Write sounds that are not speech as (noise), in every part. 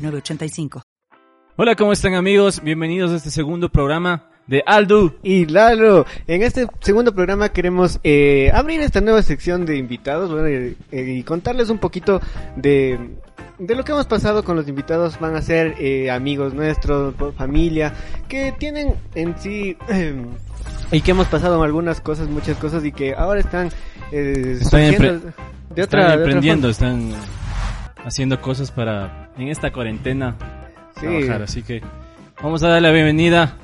906985. Hola, ¿cómo están amigos? Bienvenidos a este segundo programa de Aldu. Y Lalo, en este segundo programa queremos eh, abrir esta nueva sección de invitados bueno, y, eh, y contarles un poquito de, de lo que hemos pasado con los invitados. Van a ser eh, amigos nuestros, familia, que tienen en sí... (clears throat) y que hemos pasado algunas cosas, muchas cosas y que ahora están... eh, Están, de están otra, de otra emprendiendo, forma. están haciendo cosas para en esta cuarentena Sí. trabajar. Así que vamos a darle la bienvenida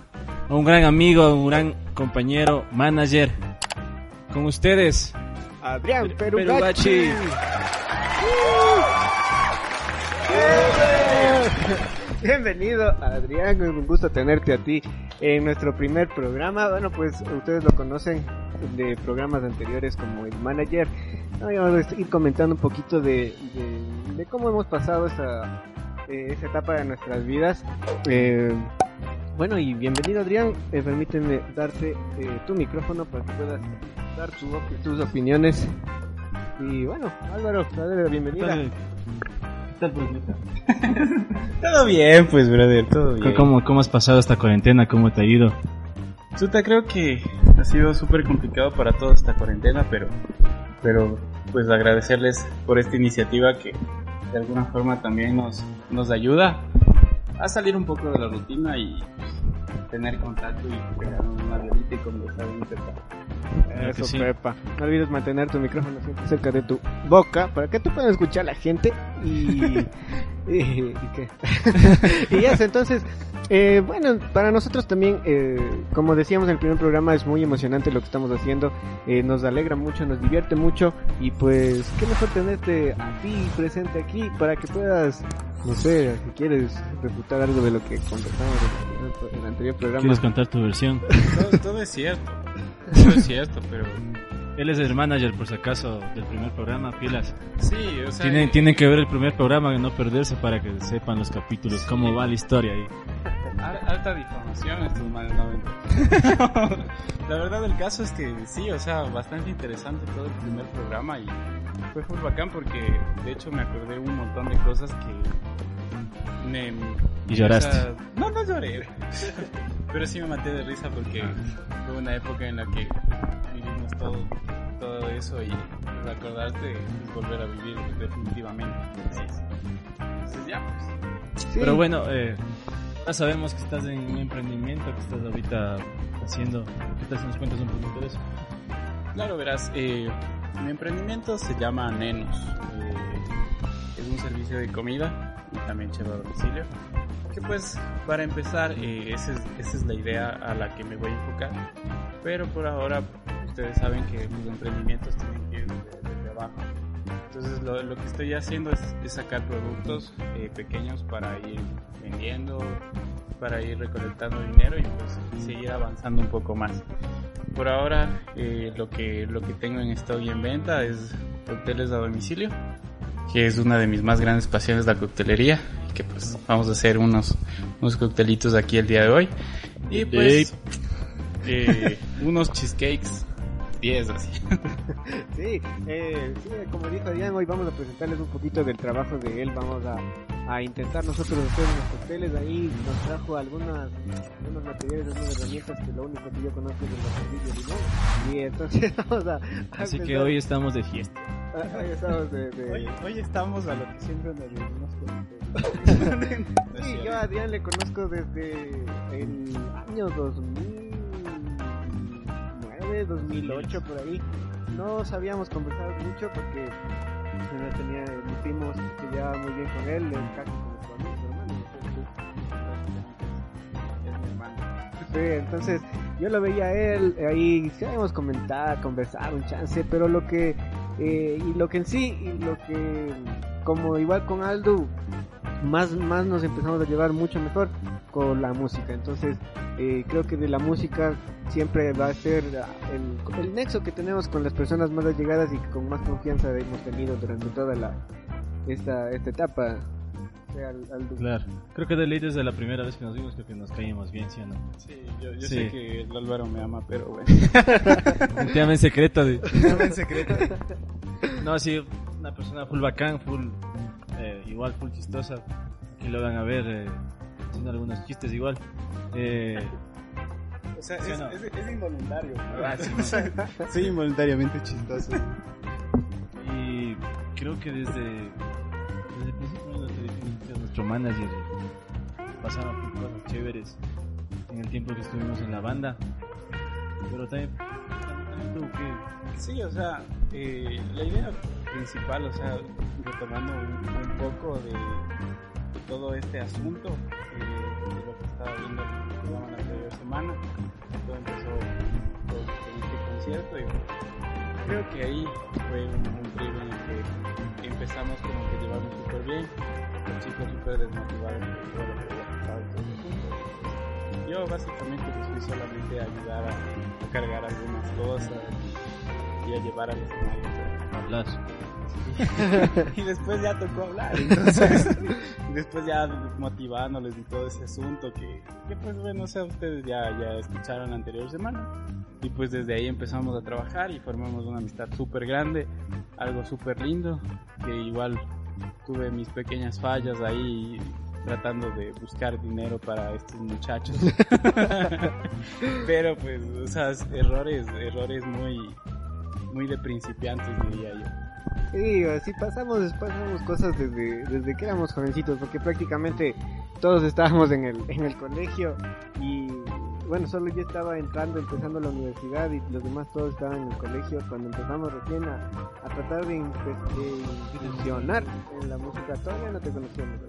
a un gran amigo, a un gran compañero, manager. Con ustedes, Adrián Perugachi. (laughs) Bienvenido, Adrián. Es un gusto tenerte a ti en nuestro primer programa. Bueno, pues ustedes lo conocen de programas anteriores como el manager. No, vamos a ir comentando un poquito de, de- de cómo hemos pasado esa, eh, esa etapa de nuestras vidas. Eh, bueno, y bienvenido, Adrián. Eh, permíteme darte eh, tu micrófono para que puedas dar tu op- tus opiniones. Y bueno, Álvaro, dale la bienvenida. (laughs) Todo bien, pues, brother, todo bien. ¿cómo, ¿cómo has pasado esta cuarentena? ¿Cómo te ha ido? Chuta, creo que ha sido súper complicado para toda esta cuarentena, pero, pero, pues, agradecerles por esta iniciativa que de alguna forma también nos, nos ayuda a salir un poco de la rutina y tener contacto y pegar una violita y conversar un. Claro Eso, sí. Pepa. No olvides mantener tu micrófono siempre cerca de tu boca para que tú puedas escuchar a la gente y... (laughs) y, y qué. (laughs) y eso, entonces, eh, bueno, para nosotros también, eh, como decíamos en el primer programa, es muy emocionante lo que estamos haciendo, eh, nos alegra mucho, nos divierte mucho y pues, qué mejor tenerte a ti presente aquí para que puedas, no sé, si quieres refutar algo de lo que el, en el anterior programa. ¿Quieres contar tu versión? Todo, todo es cierto, todo es cierto, pero Él es el manager, por si acaso, del primer programa, pilas. sí, o sea... Tienen, tienen que ver el primer programa y no perderse para que sepan los capítulos, cómo va la historia ahí. Al- Alta difamación estos manes, no mentira. (laughs) La verdad del caso es que sí, o sea, bastante interesante todo el primer programa y fue muy bacán porque de hecho me acordé un montón de cosas que me... Y lloraste. no, no lloré. (laughs) Pero sí me maté de risa porque fue una época en la que vivimos todo, todo eso y recordarte es volver a vivir definitivamente. Entonces, entonces ya, pues. Sí. Pero bueno, eh, ya sabemos que estás en un emprendimiento, que estás ahorita haciendo. ¿Qué tal si nos cuentas un poquito de eso? Claro, verás, eh, mi emprendimiento se llama Nenos. Eh, es un servicio de comida y también lleva a domicilio. Pues, para empezar, eh, esa, es, esa es la idea a la que me voy a enfocar. Pero por ahora, ustedes saben que los emprendimientos tienen que ir desde, abajo. Entonces, lo, lo que estoy haciendo es, es sacar productos eh, pequeños para ir vendiendo, para ir recolectando dinero y pues seguir avanzando un poco más. Por ahora eh, lo que lo que tengo en stock y en venta es cócteles a domicilio, que es una de mis más grandes pasiones la coctelería, y que pues vamos a hacer unos unos coctelitos aquí el día de hoy y pues eh, unos cheesecakes 10 así. (laughs) Sí, eh, sí, como dijo Adrián, hoy vamos a presentarles un poquito del trabajo de él. Vamos a, a intentar nosotros hacer unos cócteles ahí. Nos trajo algunas, algunos materiales, algunas herramientas que lo único que yo conozco es el el limón. Y entonces (laughs) vamos a. a Así que empezar- hoy estamos de fiesta. Hoy estamos de. de- Hoy, hoy estamos a lo que siempre nos reunimos con (laughs) Sí, yo a Adrián le conozco desde el año 2009, 2008, por ahí. No sabíamos conversar mucho porque no tenía, mis primos se llevaba muy bien con él, casi como su hermano. entonces, es mi hermano. Sí, entonces yo lo veía a él ahí, sabíamos comentar, conversar un chance, pero lo que, eh, y lo que en sí, y lo que, como igual con Aldo, más, más nos empezamos a llevar mucho mejor con la música. Entonces, eh, creo que de la música siempre va a ser el, el, nexo que tenemos con las personas más allegadas y con más confianza hemos tenido durante toda la esta, esta etapa. Claro, creo que de ley desde la primera vez que nos vimos creo que nos caímos bien, ¿sí o no? Sí, yo, yo sé que el Álvaro me ama, pero bueno. (laughs) Te ama en secreto. De... en secreto. no, sí, una persona full bacán, full, eh, igual full chistosa. Aquí lo van a ver eh, haciendo algunos chistes igual. Eh, o sea, es, es, es, involuntario. Ah, sí, (laughs) involuntariamente chistoso. (laughs) Y creo que desde, nuestro manager pasaron cosas chéveres en el tiempo que estuvimos en la banda. Pero también, también que... Sí, o sea, eh, la idea principal, o sea, retomando un, poco de, todo este asunto, eh, de lo que estaba viendo programa la anterior semana, todo empezó con este concierto y creo que ahí fue un, un periodo en el que empezamos como que llevarnos súper bien, los chicos súper desmotivados por todo lo que había pasado todo. Yo básicamente pues fui solamente a ayudar a, a cargar algunas cosas y, y a llevar al escenario. Hablas. (laughs) y después ya tocó hablar, entonces (laughs) después ya motivándoles y todo ese asunto que, que pues bueno, o sea, ustedes ya, ya escucharon la anterior semana y pues desde ahí empezamos a trabajar y formamos una amistad súper grande, algo súper lindo, que igual tuve mis pequeñas fallas ahí tratando de buscar dinero para estos muchachos. (laughs) Pero pues, o sea, errores, errores muy, muy de principiantes diría yo. Sí, así pasamos, pasamos cosas desde, desde que éramos jovencitos, porque prácticamente todos estábamos en el, en el colegio y bueno, solo yo estaba entrando, empezando la universidad y los demás todos estaban en el colegio cuando empezamos recién a, a tratar de, incursionar en la música. Todavía no te conocíamos.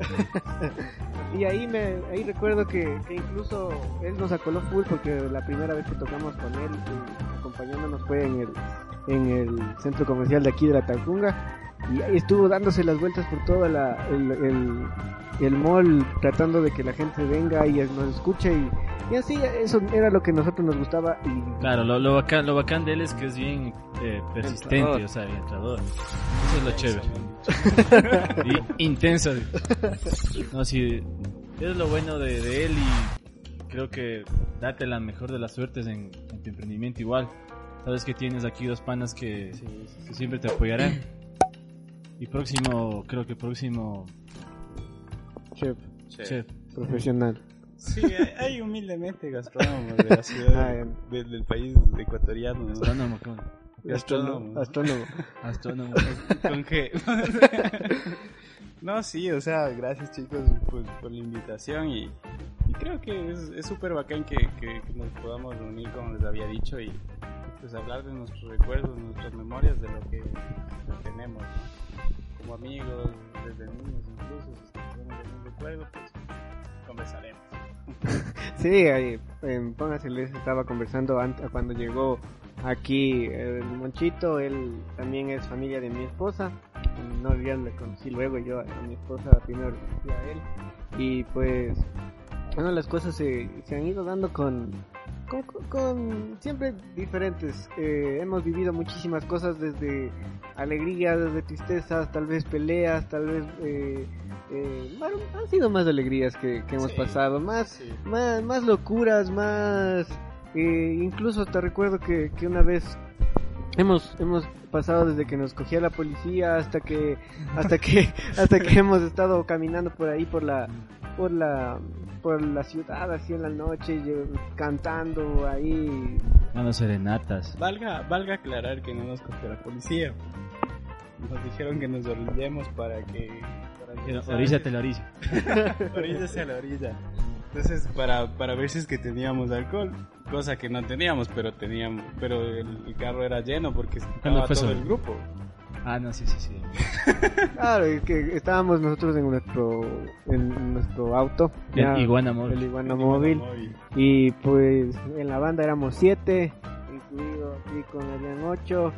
(laughs) y ahí me ahí recuerdo que, que, incluso él nos acoló full porque la primera vez que tocamos con él, eh, acompañándonos fue en el, en el centro comercial de aquí de la Tacunga y ahí estuvo dándose las vueltas por todo la, el, el, el mall tratando de que la gente venga y nos escuche y, y así eso era lo que a nosotros nos gustaba y claro lo, lo bacán lo bacán de él es que es bien eh, persistente entrador. o sea bien entrador. Eso es lo chévere. Y intenso. No sí es lo bueno de, de, él y creo que date la mejor de las suertes en, en tu emprendimiento igual sabes que tienes aquí dos panas que, sí, sí. que siempre te apoyarán y próximo creo que próximo chef, chef. chef profesional Sí, hay humildemente gastrónomos de la (laughs) ciudad, ah, de, del país ecuatoriano. ¿no? Astrónomo, Gastrónomo. Astrónomo. Astrónomo. ¿Con qué? no, sí, o sea, gracias chicos por, por la invitación y, y, creo que es súper bacán que, que, que, nos podamos reunir, como les había dicho, y pues hablar de nuestros recuerdos, nuestras memorias, de lo que, tenemos, ¿no? como amigos, desde niños incluso, si tenemos algún recuerdo, pues conversaremos. (laughs) Sí, Póngase les estaba conversando antes, cuando llegó aquí el Monchito, él también es familia de mi esposa, no ya le conocí luego yo a mi esposa primero a él y pues bueno las cosas se, se han ido dando con con, con, siempre diferentes. Eh, hemos vivido muchísimas cosas desde alegrías, desde tristezas, tal vez peleas, tal vez eh, eh, bueno, han sido más alegrías que, que hemos sí, pasado, más, sí. más, más locuras, más eh, incluso te recuerdo que, que una vez hemos hemos pasado desde que nos cogía la policía hasta que hasta que (laughs) hasta que hemos estado caminando por ahí por la por la por la ciudad así en la noche cantando ahí. Dando serenatas. Valga valga aclarar que no nos cogió la policía. Nos dijeron que nos orillemos para que para oríllate la orilla. (laughs) Oríllase a la orilla. Entonces para para ver si es que teníamos alcohol cosa que no teníamos pero teníamos pero el, el carro era lleno porque estaba todo sobre? el grupo Ah, no, sí, sí, sí. (laughs) claro, es que estábamos nosotros en nuestro en nuestro auto. El ya, Iguana Móvil. El Iguana, el Móvil. Iguana Móvil. Y pues en la banda éramos siete, incluido aquí con Adrián ocho.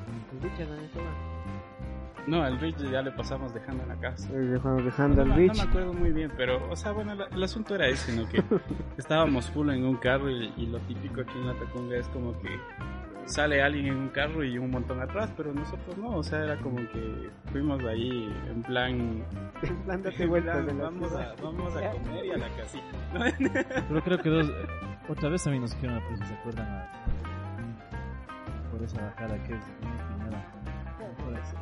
No, el Rich ya le pasamos dejando en la casa. Dejamos dejando no, al me- Rich. no me acuerdo muy bien, pero, o sea, bueno, la- el asunto era ese, ¿no? Que (laughs) estábamos full en un carro y, y lo típico aquí en la Tacunga es como que sale alguien en un carro y un montón atrás, pero nosotros no, o sea, era como que fuimos ahí en plan, Dándose en vueltas en la vamos, a, vamos a comer y a la casita. Pero creo que dos. Otra vez también nos dijeron, pues, si se acuerdan, a- por esa bajada que es.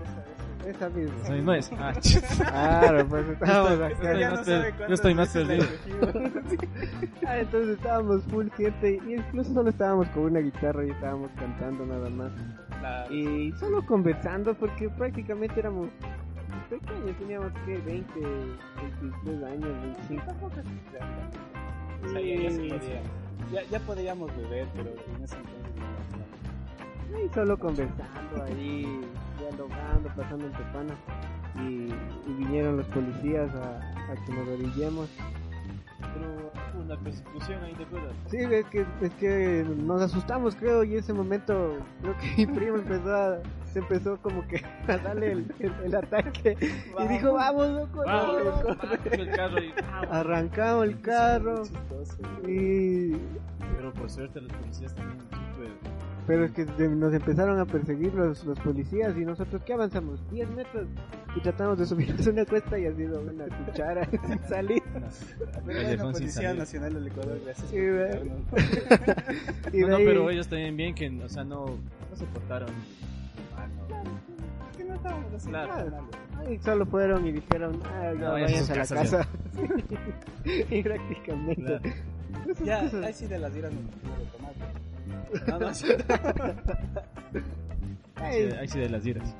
Esa misma. Esa misma es. Ah. (laughs) Claro, pues estábamos Yo acá. estoy Ya más no per- yo estoy más perdido. (laughs) Ah, entonces estábamos full siete y incluso solo estábamos con una guitarra y estábamos cantando nada más. Claro. Y solo conversando porque prácticamente éramos pequeños, teníamos que 20, 23 años, 25. O sea, ya, ya se podía. Ya, ya podíamos beber, pero en ese entonces no. Y solo conversando ahí, dialogando, pasando entre panas. Y, y vinieron los policías a, a que nos orillemos. Pero una persecución ahí, ¿te acuerdas? Sí, es que, es que nos asustamos, creo, y ese momento creo que mi primo empezó a, se empezó como que a darle el, el- el ataque y dijo, vamos, loco, Vamos, corre, corre". vamos, el carro y. arrancamos el carro y... Pero por suerte los policías también. Pero es que nos empezaron a perseguir los, los policías y nosotros, ¿qué avanzamos? 10 metros y tratamos de subirnos una cuesta y ha sido una cuchara (laughs) sin salir. Callejón sin Policía salir. Nacional del Ecuador, gracias Sí, por. (laughs) Y No, no, pero ellos también bien que, o sea, no, no se portaron. Ah, no. Que no estábamos haciendo Claro. nada. Y solo fueron y dijeron, ah, ya No, vayan a la casa. (laughs) y prácticamente. Claro. Ya, ahí sí de las iras no me puedo tomar. No, (laughs) no, Ay, ahí sí de las iras.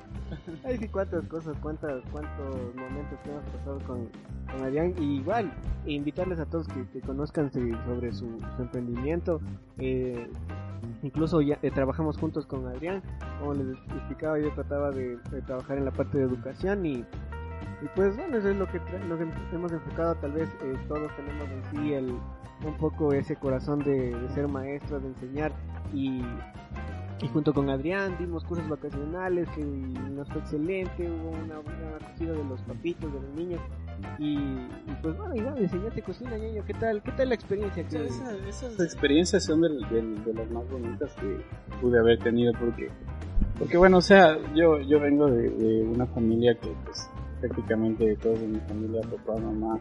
ay, sí, cuántas cosas, cuántas, cuántos momentos que hemos pasado con, con Adrián. Y igual, invitarles a todos que, que conozcan sobre su, su emprendimiento. Eh, incluso ya eh, trabajamos juntos con Adrián. Como les explicaba, yo trataba de, de trabajar en la parte de educación y, y pues bueno, eso es lo que nos hemos enfocado. Tal vez eh, todos tenemos en sí el, un poco ese corazón de, de ser maestros, de enseñar y, y junto con Adrián dimos cursos vacacionales que nos fue excelente, hubo una buena acogida de los papitos, de los niños y, y pues bueno, igual enseñaste cocina, ñaño, ¿qué tal? ¿Qué tal la experiencia? Que esa- esas experiencias son de, las más bonitas que pude haber tenido porque porque bueno o sea yo yo vengo de, de una familia que pues prácticamente todos de mi familia papá mamá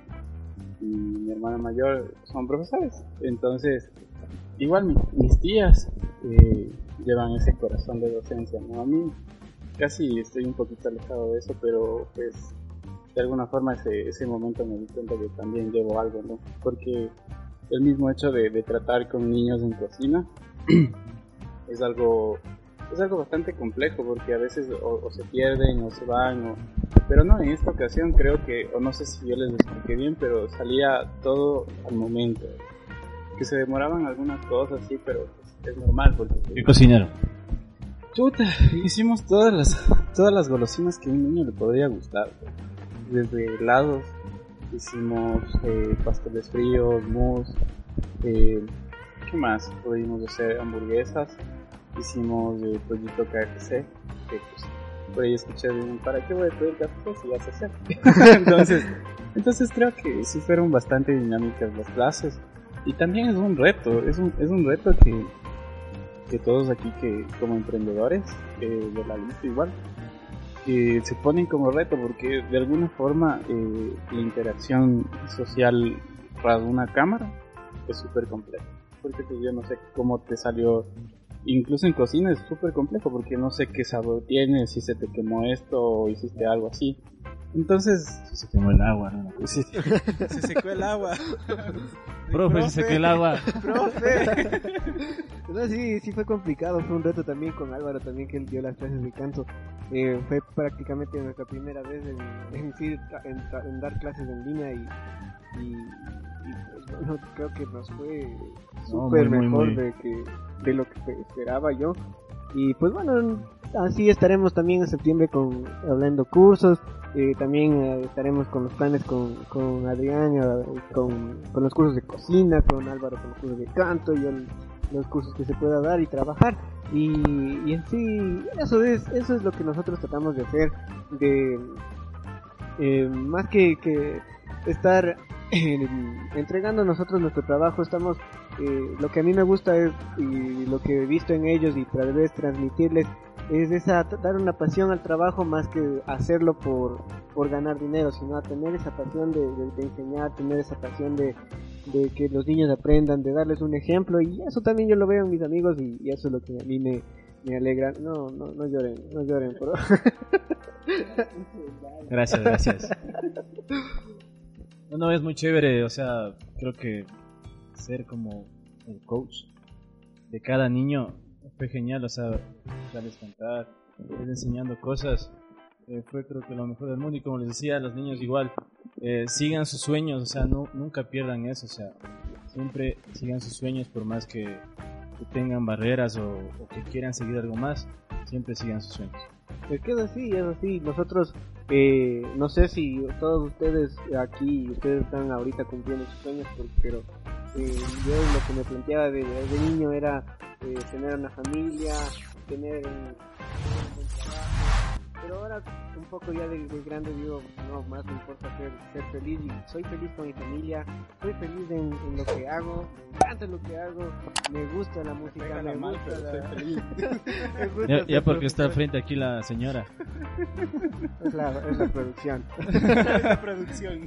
y mi hermana mayor son profesores entonces igual mi- mis tías eh, llevan ese corazón de docencia no a mí casi estoy un poquito alejado de eso pero pues de alguna forma ese, ese momento me di cuenta que también llevo algo, ¿no? Porque el mismo hecho de, de tratar con niños en cocina (clears throat) es algo es algo bastante complejo porque a veces o, o se pierden o se van o pero no en esta ocasión creo que o no sé si yo les expliqué bien pero salía todo al momento que se demoraban algunas cosas sí pero es normal porque ¿Qué cocinaron? Chuta, hicimos todas las, (laughs) todas las golosinas que a un niño le podría gustar. Desde helados, hicimos eh, pasteles fríos, mousse, eh, ¿qué más? Pudimos hacer hamburguesas, hicimos eh, pollito KFC, que pues, por ahí escuché un, ¿para qué voy a pedir KFC si vas a hacer? (laughs) entonces, entonces creo que sí fueron bastante dinámicas las clases. Y también es un reto, es un, es un reto que, que todos aquí que como emprendedores eh, de la lista igual eh, se ponen como reto porque de alguna forma eh, la interacción social tras una cámara es súper compleja porque pues, yo no sé cómo te salió incluso en cocina es súper complejo porque no sé qué sabor tiene si se te quemó esto o hiciste algo así entonces Se quemó el agua, ¿no? sí, (laughs) se secó el agua Profe, se secó el agua. ¡Profe! (laughs) no, sí, sí fue complicado, fue un reto también con Álvaro también que él dio las clases de canto. Eh, fue prácticamente nuestra primera vez en, dar clases en línea y, y, (laughs) y, bueno, creo que nos fue súper mejor muy. de que de lo que esperaba yo. Y pues bueno, así estaremos también en septiembre con hablando cursos. eh, también eh, estaremos con los planes con, con Adrián, eh, con, con los cursos de cocina, con Álvaro con los cursos de canto y el- los cursos que se pueda dar y trabajar. Y, y en sí, eso es, eso es lo que nosotros tratamos de hacer, de eh, más que, que estar eh, entregando nosotros nuestro trabajo, estamos, eh, lo que a mí me gusta es, y lo que he visto en ellos y tal vez transmitirles, es esa, dar una pasión al trabajo más que hacerlo por, por ganar dinero, sino tener esa pasión de, de, de enseñar, tener esa pasión de, de que los niños aprendan, de darles un ejemplo y eso también yo lo veo en mis amigos y, y eso es lo que a mí me, me alegra. No, no, no lloren, no lloren, por Gracias, gracias. (laughs) No, no, es muy chévere, o sea, creo que ser como el coach de cada niño fue genial, o sea, darles cantar, ir enseñando cosas, eh, fue creo que lo mejor del mundo y como les decía, los niños igual, eh, sigan sus sueños, o sea, no, nunca pierdan eso, o sea, siempre sigan sus sueños por más que, tengan barreras o, o, que quieran seguir algo más, siempre sigan sus sueños. Es que así, es así, nosotros, eh, no sé si todos ustedes aquí, ustedes están ahorita cumpliendo sus sueños, pero eh, yo lo que me planteaba de, niño era eh, tener una familia, tener pero ahora un poco ya de, de, grande digo, no, más me importa ser, ser feliz y soy feliz con mi familia, soy feliz en, en, lo que hago, me encanta lo que hago, me gusta la música, me mal, gusta la... (laughs) feliz. ya, ya porque está al frente aquí la señora. Es la, es la producción. (laughs) es la producción.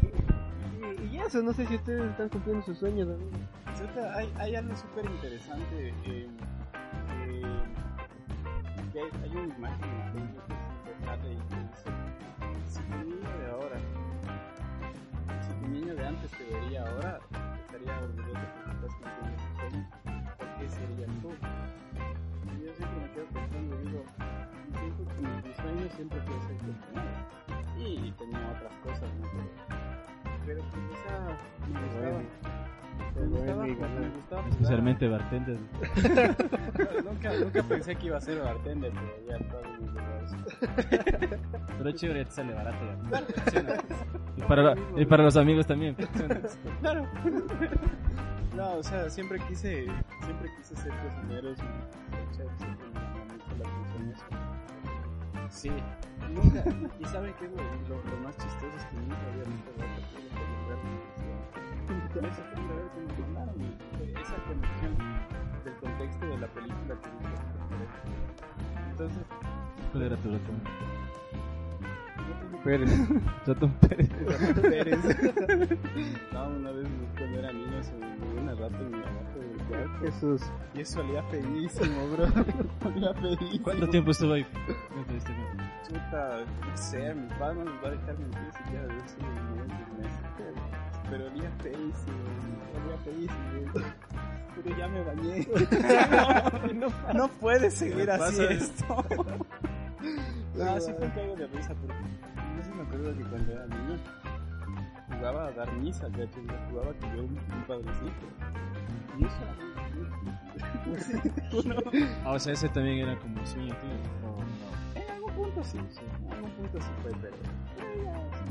Y, y, eso, no sé si ustedes están cumpliendo sus sueños. ¿no? Hay, hay algo súper interesante. Eh, eh, hay, hay una imagen en Que si tu niño de ahora, si tu niño de antes te vería ahora, estaría orgulloso porque estás cumpliendo. ¿Por qué serías tú? Y yo siempre me quedo pensando y digo, siento que mis sueños siempre fue ser cocinero. Y tenía otras cosas, ¿no? Pero, pero esa me gustaba. Especialmente bartender. (laughs) nunca, nunca (laughs) pensé que iba a ser bartender, pero ya todo eso. Pero es chévere, te sale barato. Ya. y, para, y para los amigos también. claro. (laughs) No, o sea, siempre quise, siempre quise ser cocinero y siempre me la. Sí, nunca, y saben qué lo, lo, más chistoso es que nunca había visto Con esa primera vez me encantaron esa conexión del contexto de la película que Entonces, ¿cuál era tu (laughs) ratón? Pérez. (laughs) Ratón Pérez. Ratón (laughs) Pérez. no, una vez cuando era niño se me murió una rata en mi abajo del cuarto. Jesús. Y eso olía feísimo, bro. olía feísimo. ¿Cuánto tiempo estuvo ahí? Chuta, no sé, mi padre no nos va a dejar mentir siquiera de eso en meses. Pero olía feísimo, olía feísimo. Pero ya me bañé. (laughs) no, no, no puedes seguir así esto. No, (laughs) sí fue un cago de risa porque yo sí me acuerdo que cuando era niño jugaba a dar misa, que jugaba que yo un, un padrecito. Y eso no. (laughs) ah, o sea, ese también era como sueño tío. No, no. En algún punto sí, sí. En algún punto sí fue, pero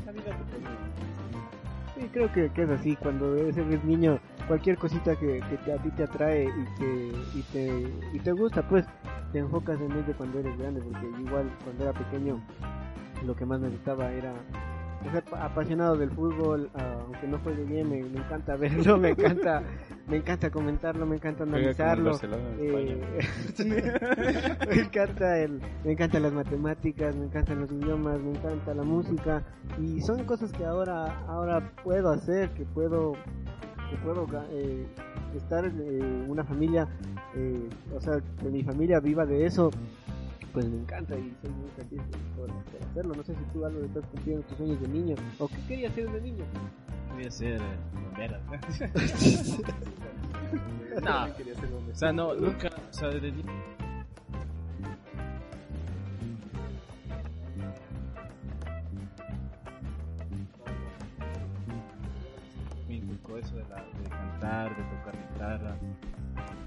la vida te pone. Sí, creo que, que, es así, cuando eres, niño, cualquier cosita que, que a ti te atrae y te, y te, y te gusta, pues te enfocas en ello cuando eres grande, porque igual cuando era pequeño lo que más me gustaba era apasionado del fútbol, uh, aunque no juegue bien, me, me, encanta verlo, me encanta, me encanta comentarlo, me encanta analizarlo. Eh, (laughs) sí, me encanta el, me encantan las matemáticas, me encantan los idiomas, me encanta la música. Y son cosas que ahora, ahora puedo hacer, que puedo, que puedo eh, estar en una familia, eh, o sea, que mi familia viva de eso pues me encanta y soy muy feliz por, por, hacerlo. No sé si tú algo estás cumpliendo tus sueños de niño o qué querías ser de niño. Quería ser eh, bombero. (laughs) no, o sea, no, nunca, o sea, de niño. Me inculcó eso de, la, de cantar, de tocar guitarra.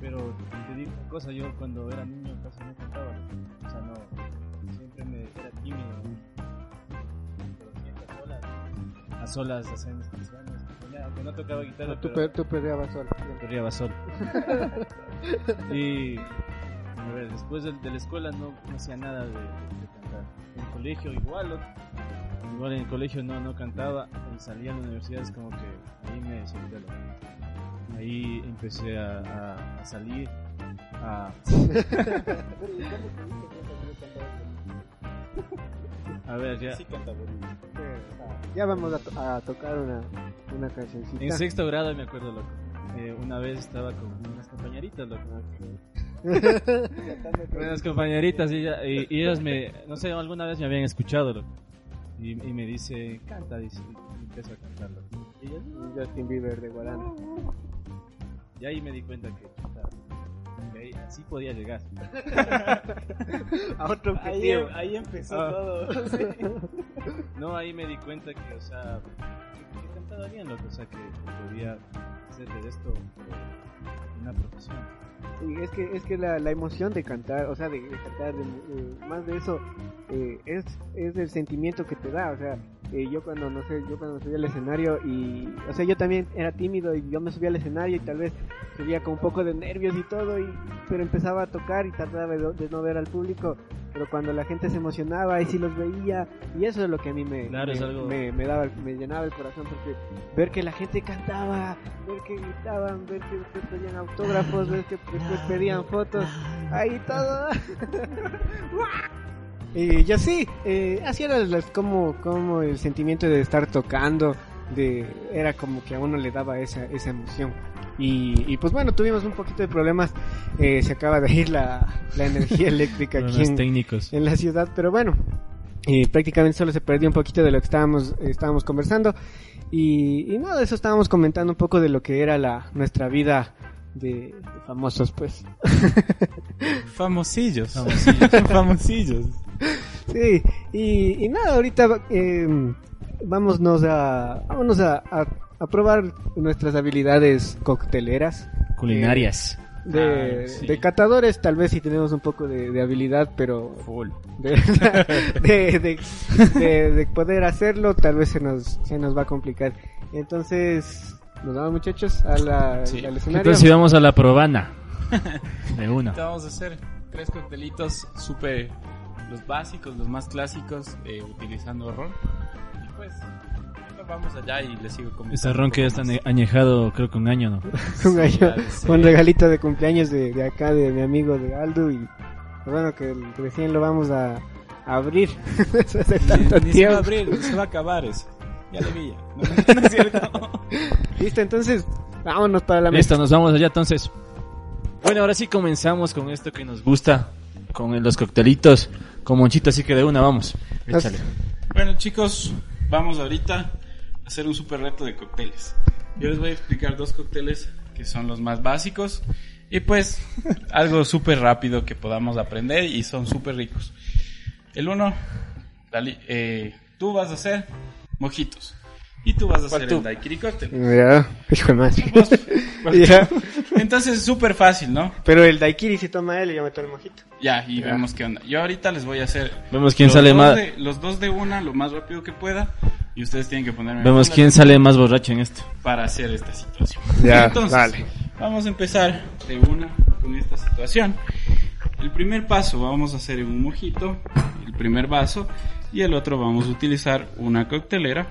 Pero te digo una cosa, yo cuando era niño casi no cantaba. O sea, no, siempre me era tímido. Pero siempre a solas, a solas hacer mis canciones. Aunque no tocaba guitarra. No, tú, pero tú perreabas solo. Perreaba solo. (laughs) y A ver, después de, de la escuela no, no hacía nada de, de cantar. En el colegio igual, igual en el colegio no, no cantaba. Salía a la universidad es como que ahí me solté la- Ahí empecé a, salir, a... (laughs) A ver, ya... Ya vamos a, to- a tocar una, una cancioncita. En sexto grado me acuerdo, loco. Eh, una vez estaba con unas compañeritas, loco. (laughs) unas compañeritas y, ella- y- y ellas me, no sé, alguna vez me habían escuchado, loco. Y, y me dice, canta, dice, y empiezo a cantar, loco. Y, ellas, Justin Bieber de Guaranda. y ahí me di cuenta que, puta, que ahí, así podía llegar. (laughs) A otro Ahí, objetivo. ahí empezó Ah. todo. (laughs) No, ahí me di cuenta que, o sea, que, que cantaba bien, loco. O sea, que, que podía hacer de esto eh, una profesión. Sí, es que es que la, la emoción de cantar, o sea, de, cantar, de- eh, más de eso, eh, es, es el sentimiento que te da, o sea, eh, yo cuando, no sé, yo cuando subí al escenario y, o sea, yo también era tímido y yo me subía al escenario y tal vez subía con un poco de nervios y todo, y, pero empezaba a tocar y trataba de no ver al público, pero cuando la gente se emocionaba y sí los veía, y eso es lo que a mí me, Claro, me, algo- me, me daba, me llenaba el corazón, porque ver que la gente cantaba, ver que gritaban, ver que pedían autógrafos, ver que después pedían fotos, ahí todo. (laughs) y yo sí, eh, así era como, como el sentimiento de estar tocando, de era como que a uno le daba esa, esa emoción. Y, y pues bueno, tuvimos un poquito de problemas, eh, se acaba de ir la, la energía (laughs) eléctrica aquí en, técnicos. en la ciudad, pero bueno, eh, prácticamente solo se perdió un poquito de lo que estábamos, eh, estábamos conversando y, y nada, eso estábamos comentando un poco de lo que era la nuestra vida de, de famosos, pues. (laughs) Famosillos. Famosillos. (laughs) Famosillos. Sí, y, y nada, ahorita eh, vámonos a, vámonos a, a, a probar nuestras habilidades cocteleras. Culinarias. De, Ah, sí. de catadores, tal vez sí tenemos un poco de, de habilidad, pero Full. de, (laughs) de, de- de- de poder hacerlo, tal vez se nos, se nos va a complicar. Entonces, nos vamos muchachos a la, Sí. al ¿Qué escenario. si vamos a la probana? (laughs) De una. Vamos a hacer tres coctelitos súper los básicos, los más clásicos, eh, utilizando ron. Vamos allá y les sigo comentando. Ese ron que ya está añejado, creo que un año, ¿no? (laughs) un, año- un regalito de cumpleaños de, de acá, de mi amigo de Aldo. Y bueno, que recién lo vamos a, a abrir. (laughs) Tanto Ni, ni se va a abrir, ni se va a acabar eso. Ya le vi. ya. (laughs) No, no es cierto. Listo, entonces, vámonos para la mesa. Listo, nos vamos allá entonces. Bueno, ahora sí comenzamos con esto que nos gusta, con los coctelitos, con Monchito, así que de una vamos. Échale. Bueno chicos, vamos ahorita hacer un super reto de cócteles. Yo les voy a explicar dos cócteles que son los más básicos y pues (laughs) algo súper rápido que podamos aprender y son súper ricos. El uno, Dali- eh, tú vas a hacer mojitos y tú vas a hacer el daiquiri cóctel. Ya, hijo de madre. Vos- (laughs) Ya. Entonces es súper fácil, ¿no? Pero el daiquiri si toma él y yo meto el mojito. Ya, y Ya. vemos qué onda. Yo ahorita les voy a hacer Vemos quién sale más, los dos de una lo más rápido que pueda y ustedes tienen que ponerme vemos quién sale más borracho en esto. para hacer esta situación. Ya, (laughs) Entonces, dale. vamos a empezar de una con esta situación. El primer paso vamos a hacer en un mojito, el primer vaso, y el otro vamos a utilizar una coctelera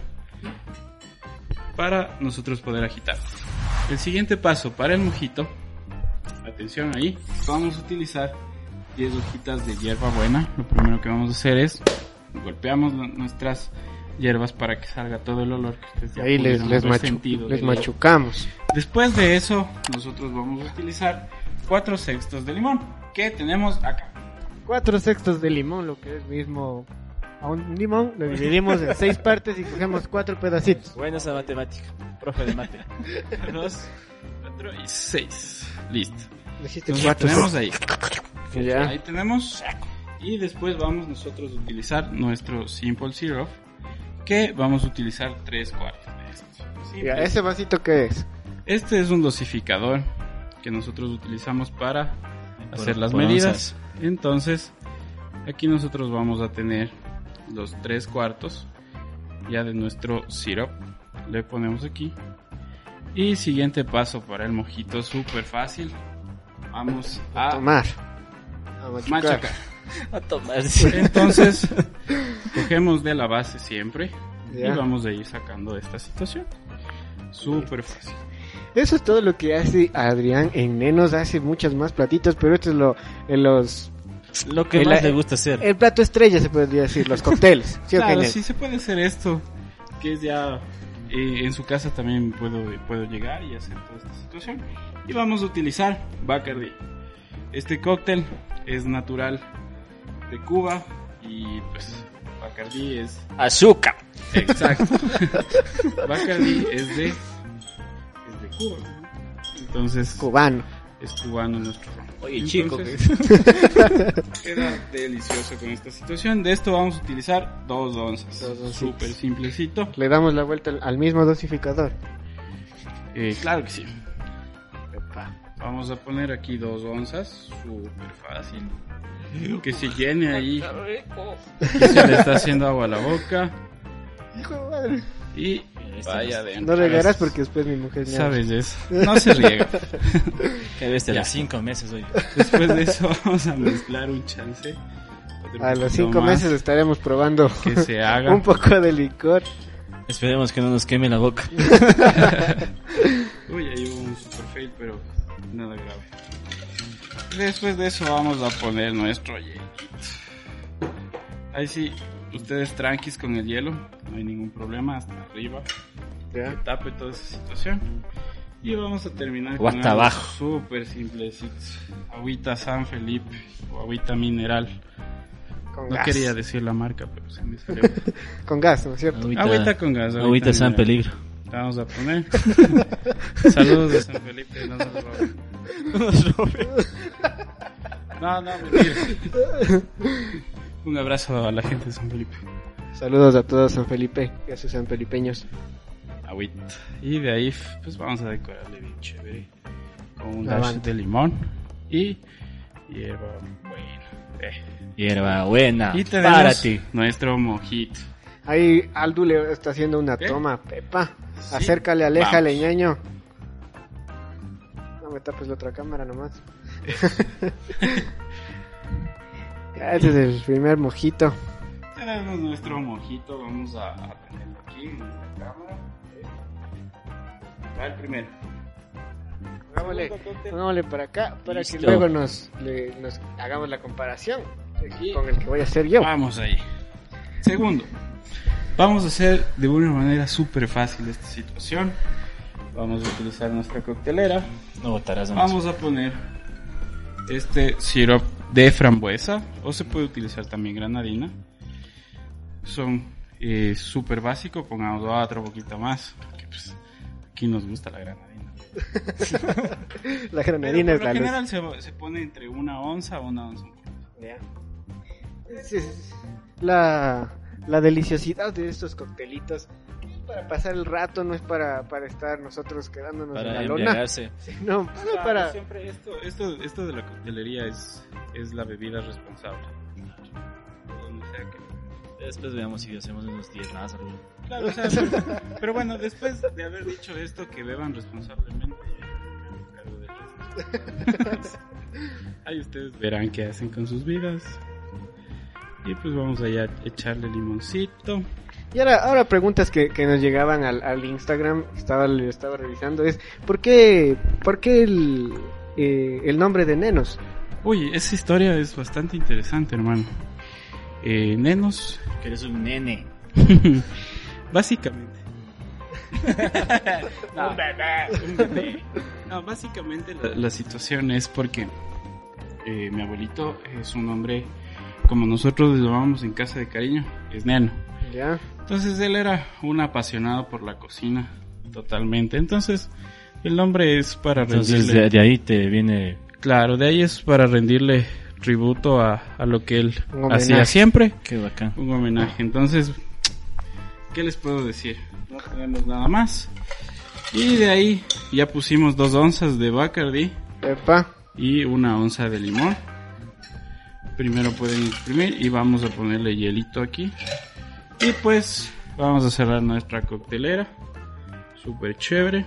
para nosotros poder agitar. El siguiente paso para el mojito, atención ahí, vamos a utilizar 10 hojitas de hierba buena. Lo primero que vamos a hacer es golpeamos nu- nuestras hierbas para que salga todo el olor que ustedes ya Ahí les, les, machu- sentido les machucamos. Después de eso, nosotros vamos a utilizar 4 sextos de limón que tenemos acá. Cuatro sextos de limón, lo que es mismo a un limón, lo dividimos en seis partes y cogemos cuatro pedacitos. Buena esa matemática, profe de mate. (laughs) 2, 4 y 6. Listo. Dijiste Entonces cuatro tenemos ahí. Ya. Ahí tenemos. Y después vamos nosotros a utilizar nuestro Simple Syrup que vamos a utilizar 3 cuartos de esto. Simple. Ya, ese vasito que es. Este es un dosificador que nosotros utilizamos para hacer las medidas. Entonces, aquí nosotros vamos a tener los tres cuartos ya de nuestro syrup. Le ponemos aquí. Y siguiente paso para el mojito, súper fácil. Vamos a Tomar. A machucar. machacar. A tomar. Entonces, (laughs) cogemos de la base siempre Ya. y vamos a ir sacando esta situación. Súper fácil. Eso es todo lo que hace Adrián en Nenos. Hace muchos más platitos, pero esto es lo, en los, Lo que El- más le gusta hacer. el plato estrella, se podría decir, los cócteles. ¿Sí Claro, sí se puede hacer esto, que es ya eh, en su casa también puedo, puedo llegar y hacer toda esta situación. Y vamos a utilizar Bacardi. Este cóctel es natural de Cuba y pues Bacardi es Azúcar. exacto. (laughs) (laughs) Bacardi es de es de Cuba. Entonces Cubano. es cubano nuestro ron. Oye, chico. Entonces, (laughs) Queda delicioso con esta situación. De esto vamos a utilizar dos onzas. Dos. Súper simplecito. Le damos la vuelta al- al mismo dosificador. Eh, claro que sí. Vamos a poner aquí dos onzas. Súper fácil. Que se llene ahí. Que se le está haciendo agua a la boca. Hijo de madre. Y vaya adentro. No regarás porque después mi mujer me Sabes de eso. (laughs) No se riega. Que bestia, a los cinco meses hoy. Después de eso (laughs) vamos a mezclar un chance. A los cinco meses estaremos probando Que se (laughs) haga. un poco de licor. Esperemos que no nos queme la boca. Uy, ahí hubo un super fail, pero nada grave. Después de eso vamos a poner nuestro hielito. Ahí sí, ustedes tranquis con el hielo, no hay ningún problema, hasta arriba, que tape toda esa situación. Y vamos a terminar O con hasta algo abajo. súper simplecito. Agüita San Felipe o agüita mineral. Con No gas. quería decir la marca, pero se me salió. (laughs) Con gas, ¿no es cierto? Agüita, agüita con gas. agüita San mineral. Peligro. La Vamos a poner. (laughs) Saludos de San Felipe, no nos roben. No, (laughs) no, mentira. Un abrazo a la gente de San Felipe. Saludos a todos San Felipe y a sus San Felipeños. Y de ahí, pues vamos a decorarle bien chévere. Con un dash de limón y hierba buena. Eh. Hierba buena. Y tenemos Para ti. nuestro mojito. Ahí Aldu le está haciendo una ¿Qué? toma, Pepa. Sí. Acércale, aléjale, Vamos. ñaño. No me tapes la otra cámara nomás. Ya, Este es el primer mojito. Tenemos nuestro mojito, vamos a, a tenerlo aquí en esta cámara. Va el primero. Pongámosle, pongámosle para acá para que luego nos, le- nos hagamos la comparación Aquí. con el que voy a hacer yo. Vamos ahí. Segundo, vamos a hacer de una manera súper fácil esta situación. Vamos a utilizar nuestra coctelera. No botarás. Vamos a poner este syrup de frambuesa o se puede utilizar también granadina. Son eh, súper básicos, pongamos otro poquito más, porque pues, aquí nos gusta la granadina. (laughs) La granadina es la luz. general se, se pone entre una onza o una onza. Es la, la deliciosidad de estos coctelitos para pasar el rato, no es para, para estar nosotros quedándonos en Para la lona, embriagarse. (laughs) sino Claro, para... siempre esto, esto, esto de la coctelería es, es la bebida responsable. Después veamos si hacemos unos 10 más. algo. Claro, o sea, pero, (laughs) pero bueno, después de haber dicho esto, que beban responsablemente. (laughs) Ahí ustedes verán qué hacen con sus vidas. Y pues vamos allá a echarle limoncito. Y ahora, ahora preguntas que, que nos llegaban al, al Instagram, estaba, lo estaba revisando, es ¿por qué, por qué el, eh, el nombre de Nenos? Oye, esa historia es bastante interesante, hermano. Eh, nenos, Que eres un nene. (laughs) básicamente. (laughs) no, un bebé. No, básicamente la, la situación es porque eh, mi abuelito es un hombre, como nosotros le llamamos en casa de cariño, es neno. ¿Ya? Entonces él era un apasionado por la cocina, totalmente. Entonces el nombre es para Entonces rendirle... de, de ahí te viene. Claro, de ahí es para rendirle tributo a, a lo que él hacía siempre. Qué bacán. Un homenaje. Entonces, ¿qué les puedo decir? No tenemos nada más. Y de ahí ya pusimos dos onzas de Bacardi Pepa, y una onza de limón. Primero pueden exprimir y vamos a ponerle hielito aquí. Y pues vamos a cerrar nuestra coctelera. Súper chévere.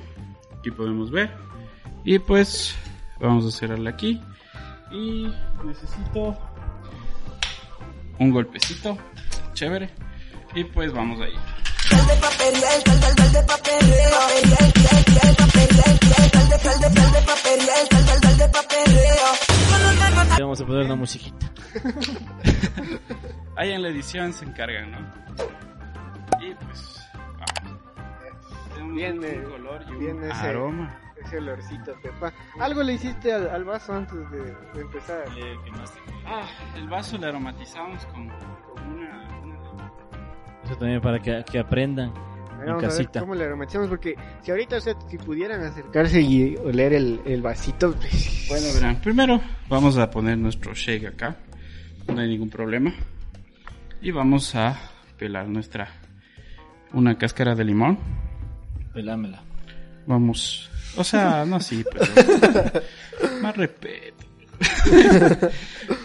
Aquí podemos ver. Y pues vamos a cerrarla aquí. Y necesito un golpecito, chévere. Y pues vamos ahí. Vamos a poner una musiquita. (laughs) Ahí en la edición se encargan, ¿no? Y pues, un eh, color y un ese- aroma. Ese olorcito, Pepa. Algo le hiciste al, al vaso antes de, de empezar. Eh, ¿qué más te- Ah, el vaso le aromatizamos con, con una, una- Eso también para que, que aprendan en Vamos a ver casita. cómo le aromatizamos, porque si ahorita o sea, si pudieran acercarse y oler el, el vasito, pues, Bueno, verán, primero vamos a poner nuestro shake acá. No hay ningún problema. Y vamos a pelar nuestra una cáscara de limón. Pelámela. Vamos, o sea, no así, (laughs) pero más respeto. (laughs)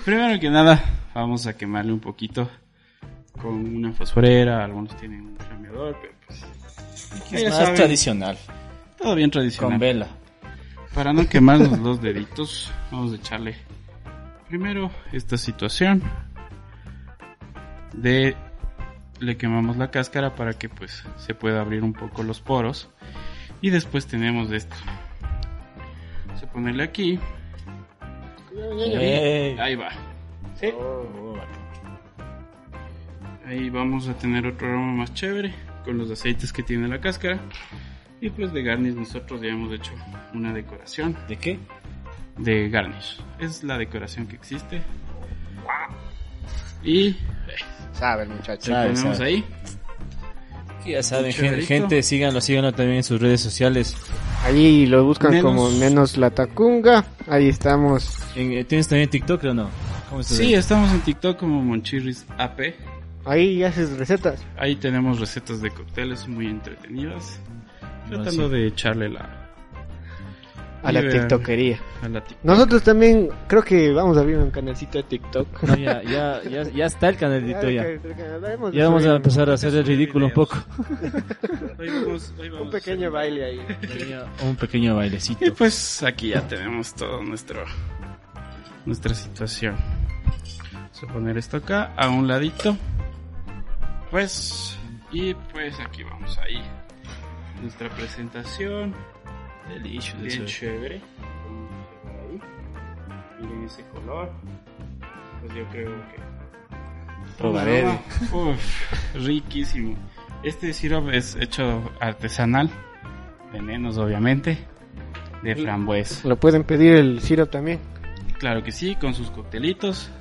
Primero que nada, vamos a quemarle un poquito con una fosforera. Algunos tienen un flameador, pero Es más saben. tradicional. todo bien Con tradicional. vela. Para no quemarnos los deditos, vamos a echarle primero esta situación de le quemamos la cáscara para que pues se pueda abrir un poco los poros y después tenemos esto. Se ponerle aquí, Ey. ahí va. Oh, Ahí vamos a tener otro aroma más chévere con los aceites que tiene la cáscara. Y pues de garnish nosotros ya hemos hecho una decoración ¿De qué? de garnish. Es la decoración que existe. Y sabe el muchacho. lo Sabe, ponemos sabe. ahí. Ya saben, gente, gente, síganlo, síganlo también en sus redes sociales. Ahí lo buscan Menos- como Nenos La Tacunga. Ahí estamos. Eh, ¿Tienes también TikTok o no? ¿Cómo estás Sí, ahí? estamos en TikTok como Monchirris AP. Ahí haces recetas. Ahí tenemos recetas de cócteles muy entretenidas. No, Tratando sí. de echarle la A la Y vean, tiktokería. a la tic- Nosotros también creo que vamos a abrir un canalcito de TikTok. No, ya, ya, ya, ya está el canalito ya. Ya vamos a empezar a hacer el ridículo un poco. (laughs) Hoy vamos- hoy un vamos a pequeño hacer- baile ahí. Un pequeño Y bailecito. pues aquí ya tenemos todo nuestro nuestra situación. Vamos a poner esto acá a un ladito. Pues y pues aquí vamos ahí. Nuestra presentación Delicioso. bien chévere. Ahí. Miren ese color. Pues yo creo que Probaré. Uf, riquísimo. Este sirope es hecho artesanal, venenos obviamente, de frambuesa. Lo pueden pedir el syrup también. Claro que sí, con sus coctelitos.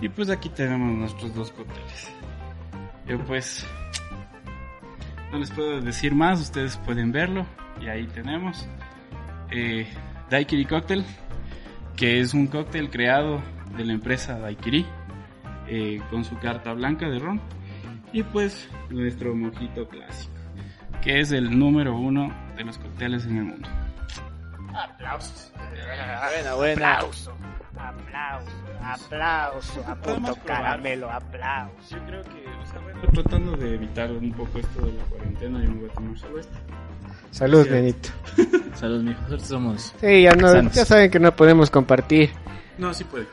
Y pues aquí tenemos nuestros dos cócteles. Yo pues no les puedo decir más, ustedes pueden verlo. Y ahí tenemos eh, Daiquiri Cocktail, que es un cóctel creado de la empresa Daiquiri eh, con su carta blanca de ron. Y pues nuestro mojito clásico, que es el número uno de los cócteles en el mundo. Buena, buena. Aplauso, aplauso, aplauso, a punto caramelo, aplauso. Yo creo que, o sea, bueno, tratando de evitar un poco esto de la cuarentena, yo me voy a tomar solo este. Salud, Sí. Benito. (laughs) Saludos, mijo. Nosotros somos. Sí, ya, no, Sanos. ya saben que no podemos compartir. No, sí puede.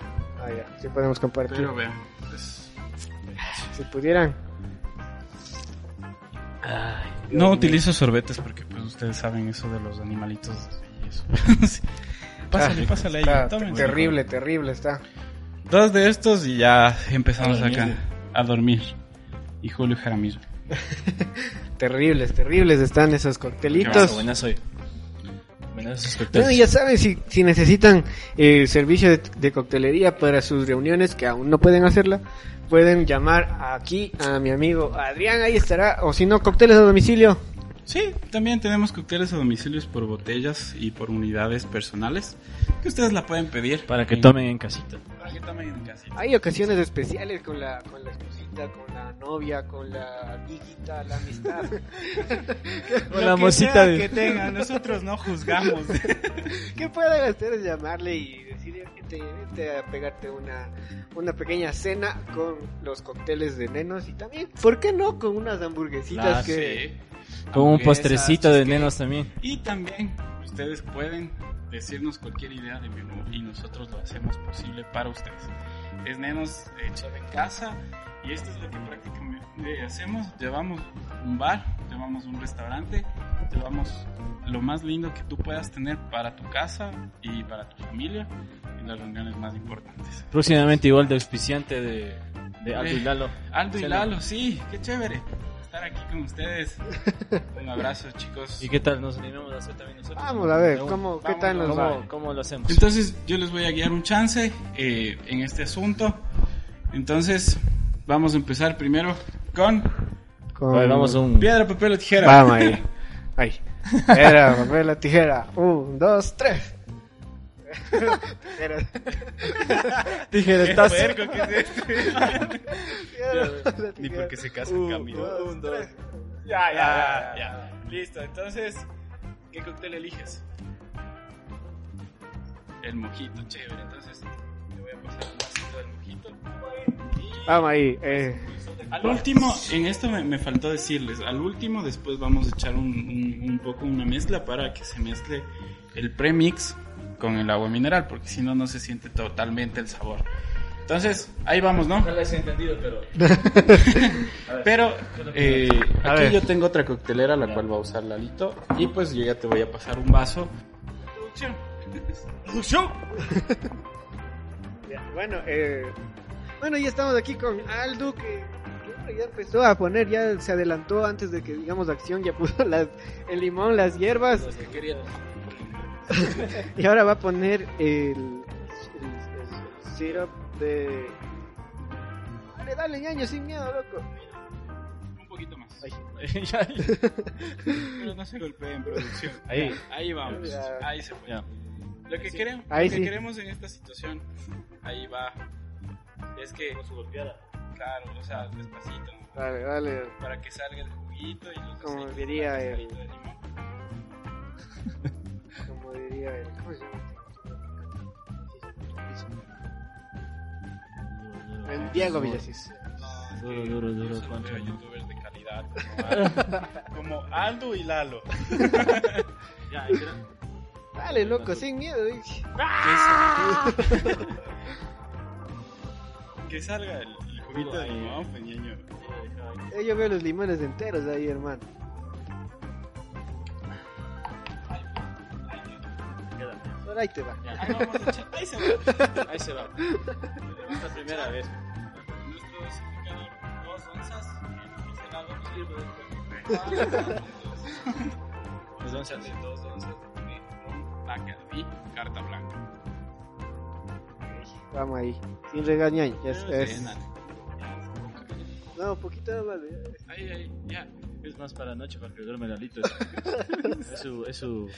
Ah, ya, sí podemos compartir. Pero vean, pues, Si pudieran. no utilizo sorbetes porque pues ustedes saben eso de los animalitos eso. (laughs) Pásale, Ah, pásale está ahí. tómense. terrible, terrible está. Dos de estos y ya empezamos A dormir. acá a dormir. Y Julio Jaramillo. (laughs) Terribles, terribles están esos coctelitos. Buenas hoy. Buenas esos Bueno, ya saben, si, si necesitan eh, servicio de, de coctelería para sus reuniones, que aún no pueden hacerla, pueden llamar aquí a mi amigo Adrián, ahí estará, o si no, cócteles a domicilio. Sí, también tenemos cócteles a domicilios por botellas y por unidades personales que ustedes la pueden pedir Para que en- tomen en casita. para que tomen en casita. Hay ocasiones especiales con la, con la esposita, con la novia, con la amiguita, la amistad. Con (laughs) Lo la que mocita sea de- que tengan, (laughs) nosotros no juzgamos. (laughs) ¿Qué pueden hacer es llamarle y decirle, vete, vete a pegarte una, una pequeña cena con los cócteles de nenos y también, ¿por qué no? Con unas hamburguesitas Claro, que... Sí. Con un postrecito de nenos también. Y también ustedes pueden decirnos cualquier idea de menú y nosotros lo hacemos posible para ustedes. Es menos hecho de casa y esto es lo que prácticamente hacemos. Llevamos un bar, llevamos un restaurante, llevamos lo más lindo que tú puedas tener para tu casa y para tu familia en las reuniones más importantes. Próximamente igual de auspiciante de, de Aldo y Eh, Lalo. Aldo y Lalo, sí, qué chévere aquí con ustedes. (laughs) Un abrazo, chicos. ¿Y qué tal? ¿Nos animamos a hacer también nosotros? Vamos a ver, ¿Cómo, ¿cómo, ¿qué tal nos va? cómo, cómo lo hacemos? Entonces, yo les voy a guiar un chance eh, en este asunto. Entonces, vamos a empezar primero con Con- A ver, vamos a un... piedra, papel o tijera. Vamos ahí. (laughs) Ahí. Era, papel, la tijera. Un, dos, tres. (laughs) Tijera, ¿Qué estás... puerco (laughs) que es este? Ni porque se casan dos, un, dos. Ya, ya, ya, ya. Listo, entonces, ¿qué cóctel eliges? El mojito, chévere. Entonces, te voy a pasar un vasito del mojito. Y Vamos ahí. Eh. Al último, en esto me, me faltó decirles, al último después vamos a echar un, un- un poco una mezcla para que se mezcle el premix con el agua mineral, porque si no, no se siente totalmente el sabor. Entonces, ahí vamos, ¿no? No he entendido, pero... (laughs) Pero eh, aquí yo tengo otra coctelera, la cual va a usar Lalito, y pues yo ya te voy a pasar un vaso. Producción. Producción. Bueno, eh, bueno, ya estamos aquí con Aldo que, ya empezó a poner, ya se adelantó antes de que digamos acción, ya puso las, el limón, las hierbas Los que querían. (laughs) y ahora va a poner el, el, el- el syrup de... Dale, dale, ñaño, sin miedo, loco. Un poquito más. (laughs) Pero no se golpeen, producción. Ahí. Ahí vamos. Ya. Ahí se fue. ya. Lo que, queremos, Ahí lo que sí. queremos en esta situación, ahí va, es que, claro, o sea, despacito. Dale, dale. para que salga el juguito y los Como diría el- de limón. Como diría el... ¿Cómo se llama? El Diego Villasís. Duro, duro, duro, Pancho. youtubers de calidad (laughs) como Aldo, y Lalo. (laughs) Ya. Dale, loco, sin miedo. (laughs) Que salga el, juguito de limón, peñeño. Eh, Yo veo los limones enteros ahí, hermano. Por ahí te va. Ahí vamos a echar, ahí se va. Ahí se va. Es la primera vez. Nuestro dosificador, dos onzas, en lado nos sirve Nos vamos a de dos onzas de Bacardi, carta blanca. Vamos ahí. Sin regañar. Ya es. No, un poquito más. eh. Ahí, ahí, ya. Es más para la noche, para que duerme Lalito. Es, (laughs) es su, es su,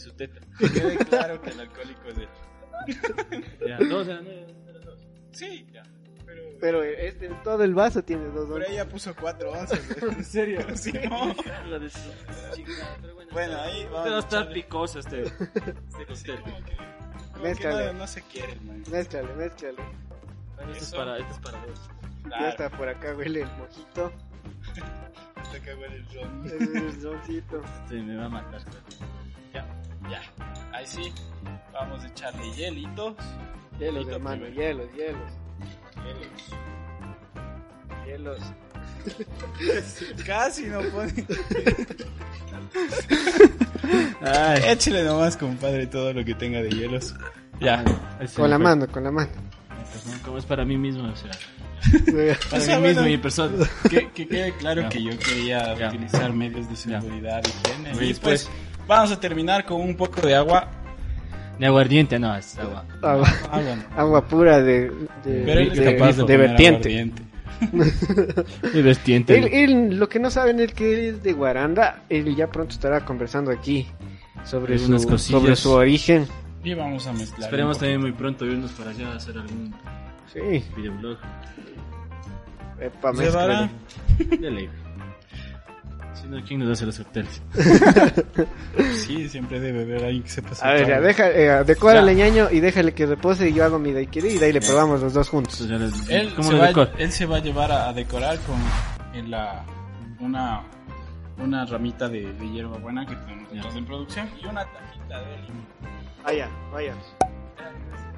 su teta. Que (laughs) quede claro que el alcohólico es él. (laughs) Ya, dos dos. Sí. Pero, Pero este, todo el vaso tiene dos Pero onzas. ella puso cuatro onzas. (laughs) ¿En serio? sí, no. La de su chica, pero bueno. Bueno, ahí vamos Pero está echarle. picoso este, este Sí, cóctel. como que, como que Mézclale. no, no se quiere, man. Mézclale, mézclale. Bueno, Este es Eso. para, este es para dos. Ya Claro, está por acá, huele el mojito. El ron. El roncito. Este me va a matar. Ya. Ahí sí. Vamos a echarle hielitos. Hielos, Hielito hermano, primero. hielos, hielos. Hielos. Hielos. (laughs) Casi no pone. Ay, Échale nomás, compadre, todo lo que tenga de hielos. Ya. Con la mano, con la mano. Como es para mí mismo, o sea. (laughs) O Para sea, mí mismo bueno, y mi persona. Que, que quede claro Ya. que yo quería Ya. utilizar medios de seguridad y higiene. Y pues vamos a terminar con un poco de agua. De aguardiente, no, es agua. Agua, Agua. no. agua pura de, de, Pero él es de- capaz de, de poner vertiente. aguardiente. (laughs) Y vertiente. Él, él, lo que no saben es que él es de Guaranda. Él ya pronto estará conversando aquí sobre, su, cosillas. sobre su origen. Y vamos a mezclar. Esperemos también muy pronto irnos para allá a hacer algún Sí, videoblog. epa, poco. Llevará mézclale. De ley. Si no, ¿quién nos hace los cócteles? (laughs) Sí, siempre debe haber alguien que sepa A ver, ya, deja, eh, decórale ñaño y déjale que repose y yo hago mi daiquiri y de ahí le probamos los dos juntos. Entonces les- Él, ¿Cómo se va, él se va a llevar a, a decorar con en la, una, una ramita de, de hierba buena que tenemos nosotros en producción y una tajita de limón. Vaya, vaya.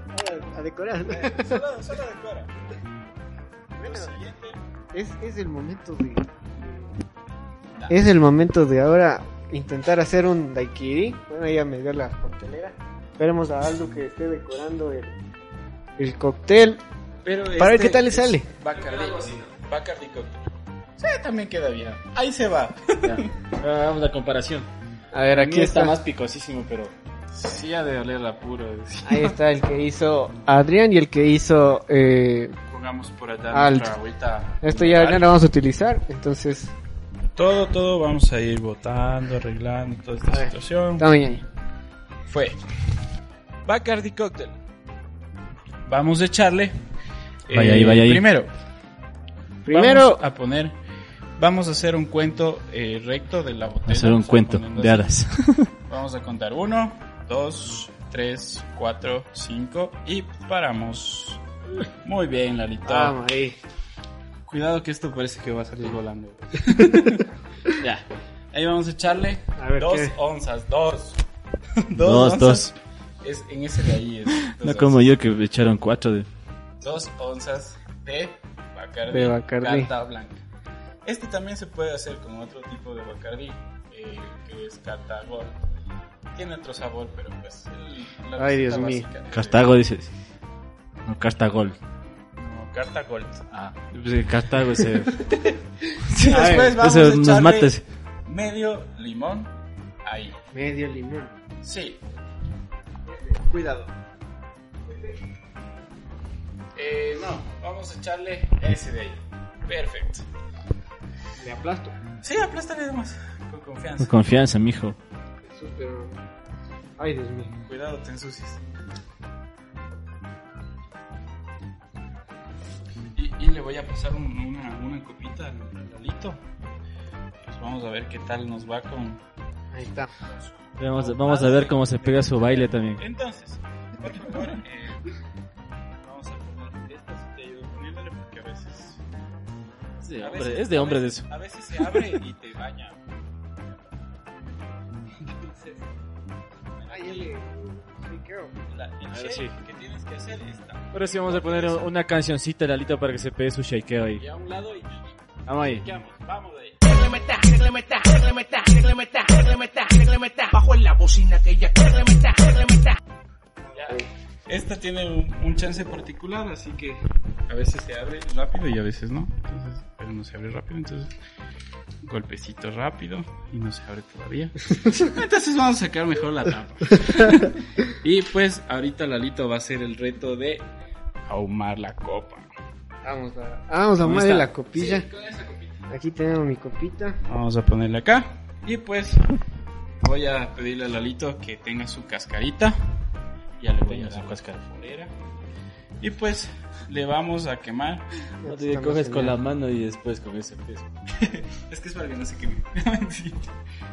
Vaya, A decorar. Solo, solo decora. (laughs) Bueno, siguiente, es, es el momento de. Es el momento de ahora intentar hacer un daiquiri. Bueno, ya me dio la coctelera. Esperemos a Aldo que esté decorando el, el cóctel. Pero Para ver este qué tal le sale. Bacardi, Bacardi Cocktail. Sí, también queda bien. Ahí se va. Ya. (laughs) Ahora Hagamos la comparación. A ver, aquí está. más picosísimo, pero sí ha de oler a puro. Ahí está el que hizo Adrián y el que hizo. Eh, Pongamos por allá Alto. nuestra agüita. esto ya no lo vamos a utilizar. Entonces, Todo, todo vamos a ir botando, arreglando toda esta situación. también ahí. Fue Bacardi Cocktail. Vamos a echarle. eh, Vaya ahí, vaya ahí. Primero, Primero, vamos a poner. Vamos a hacer un cuento eh, recto de la botella. Hacer un Vamos a cuento de hadas. (laughs) Vamos a contar uno, dos, tres, cuatro, cinco y paramos. Muy bien, Lalito. vamos ahí. Cuidado que esto parece que va a salir volando. (laughs) ya. Ahí vamos a echarle A ver, dos ¿qué? onzas, (laughs) dos. Dos, onzas. dos. Es en ese de ahí. es, dos No como yo que me echaron cuatro de... Dos onzas de Bacardi, De Bacardí. Cata blanca. Este también se puede hacer con otro tipo de Bacardi, eh, que es Cata Gold. Tiene otro sabor, pero pues... el- la Ay, Dios mío. Cartago dices. No, Cartagol. Carta Gold. Ah, pues, Cartago ese... Y (laughs) A ver, después vamos a echarle ese. medio limón ahí. Medio limón. Sí. Cuidado. Eh, no, vamos a echarle ese de ahí. Perfecto. Le aplasto. Sí, aplástale nomás. Con confianza. Con confianza, mijo. Jesús, pero. Ay, Dios mío. Cuidado, te ensucias. Y, y le voy a pasar un- una, una copita al al Lalito. Pues vamos a ver qué tal nos va con... Ahí está. Vamos, vamos a ver cómo se pega su baile también. Entonces, por favor, eh, vamos a poner esta si te ayudo poniéndole porque a veces... Es de a hombre, veces- es de veces- eso. A veces se abre y te baña. Entonces, ya le. La, el ver, shake sí. que tienes que hacer está Ahora sí vamos a poner una cancioncita, Lalito, para que se pegue su shakeo ahí. y a un lado y Vamos ahí. vamos, ahí. Bajo la bocina que ella. Esta tiene un, un chance particular, así que a veces se abre rápido y a veces no. Entonces, pero no se abre rápido, entonces golpecito rápido y no se abre todavía. (laughs) Entonces vamos a sacar mejor la tapa. (laughs) y pues ahorita Lalito va a hacer el reto de ahumar la copa. Vamos a. Vamos a ¿Cómo mover está? la copilla. Sí, con esa copita. Aquí tenemos mi copita. Vamos a ponerle acá. Y pues voy a pedirle a Lalito que tenga su cascarita. Ya le voy a su dar cascara. fuera. Y pues le vamos a quemar. (laughs) No te coges con la mano y después con ese peso. Es que es para que no se queme. (laughs) Sí.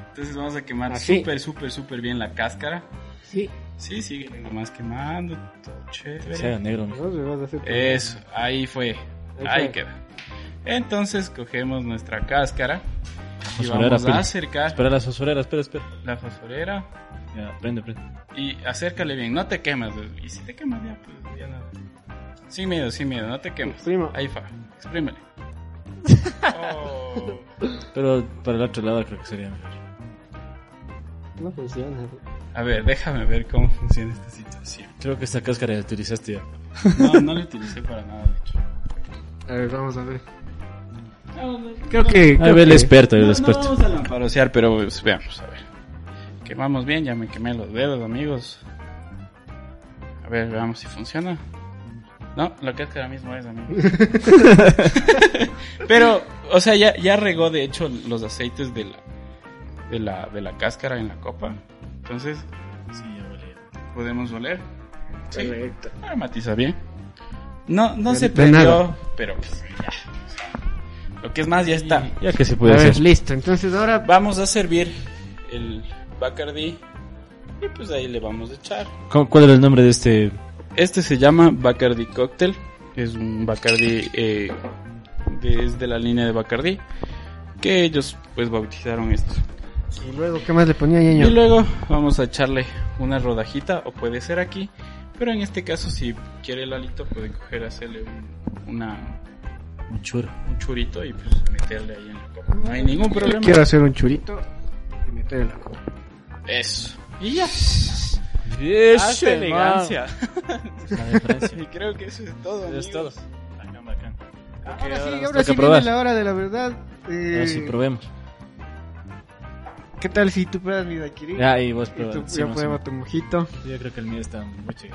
Entonces vamos a quemar súper, súper, súper bien la cáscara. Sí. Sí, sigue nomás quemando. Todo Se haga chévere. negro. No, Eso, ahí fue. Ahí Ahí fue. queda. Entonces cogemos nuestra cáscara. Y Fosforera, vamos a pila. acercar Espera las fosforeras, espera, espera. la fosforera. Ya, prende, prende. Y acércale bien, no te quemas. Y si te quemas ya, pues ya nada. Sin miedo, sin miedo, no te quemas. Exprima. Ahí fa, exprímele. Oh. (laughs) Pero para el otro lado creo que sería mejor. No funciona. A ver, déjame ver cómo funciona esta situación. Creo que esta cáscara la utilizaste ya. No, no la utilicé para nada, de hecho. A ver, vamos a ver. Creo que. Ahí creo ve el que- experto, el No, no experto. vamos a lamparosear, pero pues, veamos, a ver. Quemamos bien, ya me quemé los dedos, amigos. A ver, veamos si funciona. No, la cáscara mismo es, amigos. (laughs) pero, o sea, ya, ya regó de hecho los aceites de la, de la, de la cáscara en la copa. Entonces, Sí, ya podemos oler. Sí, Correcto. aromatiza bien. No, no De- se nada. pero pues, ya. o sea, lo que es más, ya está. Ya que se A puede ver, hacer. listo. Entonces ahora. Vamos a servir el Bacardi y pues ahí le vamos a echar. ¿Cómo- ¿Cuál era el nombre de este? Este se llama Bacardi Cocktail, es un Bacardi eh, desde la línea de Bacardi. que ellos pues bautizaron esto. Y luego, ¿qué más le ponía Y ñaño? luego vamos a echarle una rodajita o puede ser aquí, pero en este caso si quiere el alito puede coger hacerle un, una, Un churro. un churito y pues meterle ahí en la copa. No hay ningún problema. Quiero hacer un churito y meter en la copa. Eso. Y ya. Hace elegancia. (laughs) Y creo que eso es todo. Eso es todo. Bacán, bacán. Creo que Ahora sí, ahora sí probar. viene la hora de la verdad. Eh, Ahora sí, probemos. ¿Qué tal si tú pruebas mi daiquiri? Ya, y vos y pruebas. tú Sí, yo más o pruebo tu mojito. Yo creo que el mío está mucho,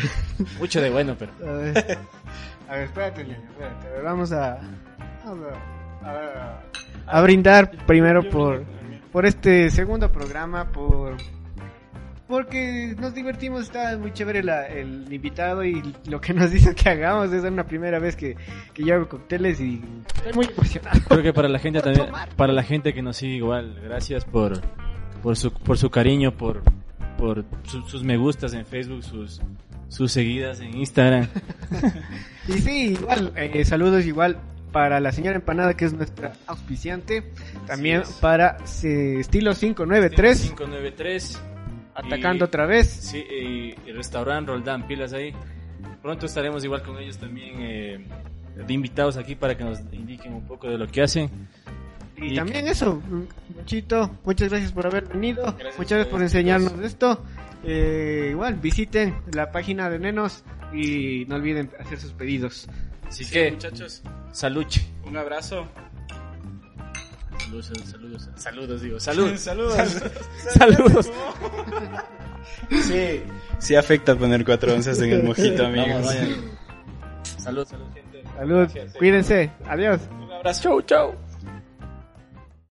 (laughs) mucho de bueno, pero. A ver, a ver espérate, Ñaño, espérate. A ver, vamos a, vamos a, a- a brindar primero por, por este segundo programa, por porque nos divertimos, está muy chévere la- el invitado y lo que nos (laughs) dicen que hagamos es una primera vez que, que yo hago cócteles y estoy muy emocionado. Creo que para la gente (laughs) también, para la gente que nos sigue igual, gracias por, por su, por su cariño, por, por su- sus me gustas en Facebook, sus, sus seguidas en Instagram. (laughs) Y sí, igual, eh, saludos igual para la señora Empanada que es nuestra auspiciante, también para eh, Estilo 593, 593. Atacando Y- otra vez. Sí, y el restaurante Roldán, pilas ahí. Pronto estaremos igual con ellos también eh, de invitados aquí para que nos indiquen un poco de lo que hacen. Y Y- también eso, Chito, muchas gracias por haber venido, Gracias muchas gracias por enseñarnos esto. Eh, igual, visiten la página de Nenos y no olviden hacer sus pedidos. Así Sí, que, muchachos, saluche. un abrazo. Saludos, saludos, saludos, digo, (laughs) saludos. Saludos. (laughs) saludos. Sí, sí afecta poner cuatro onzas en el mojito, Vamos, amigos. vayan. Salud, salud, gente. Salud, cuídense, adiós. Un abrazo. Chau, chau.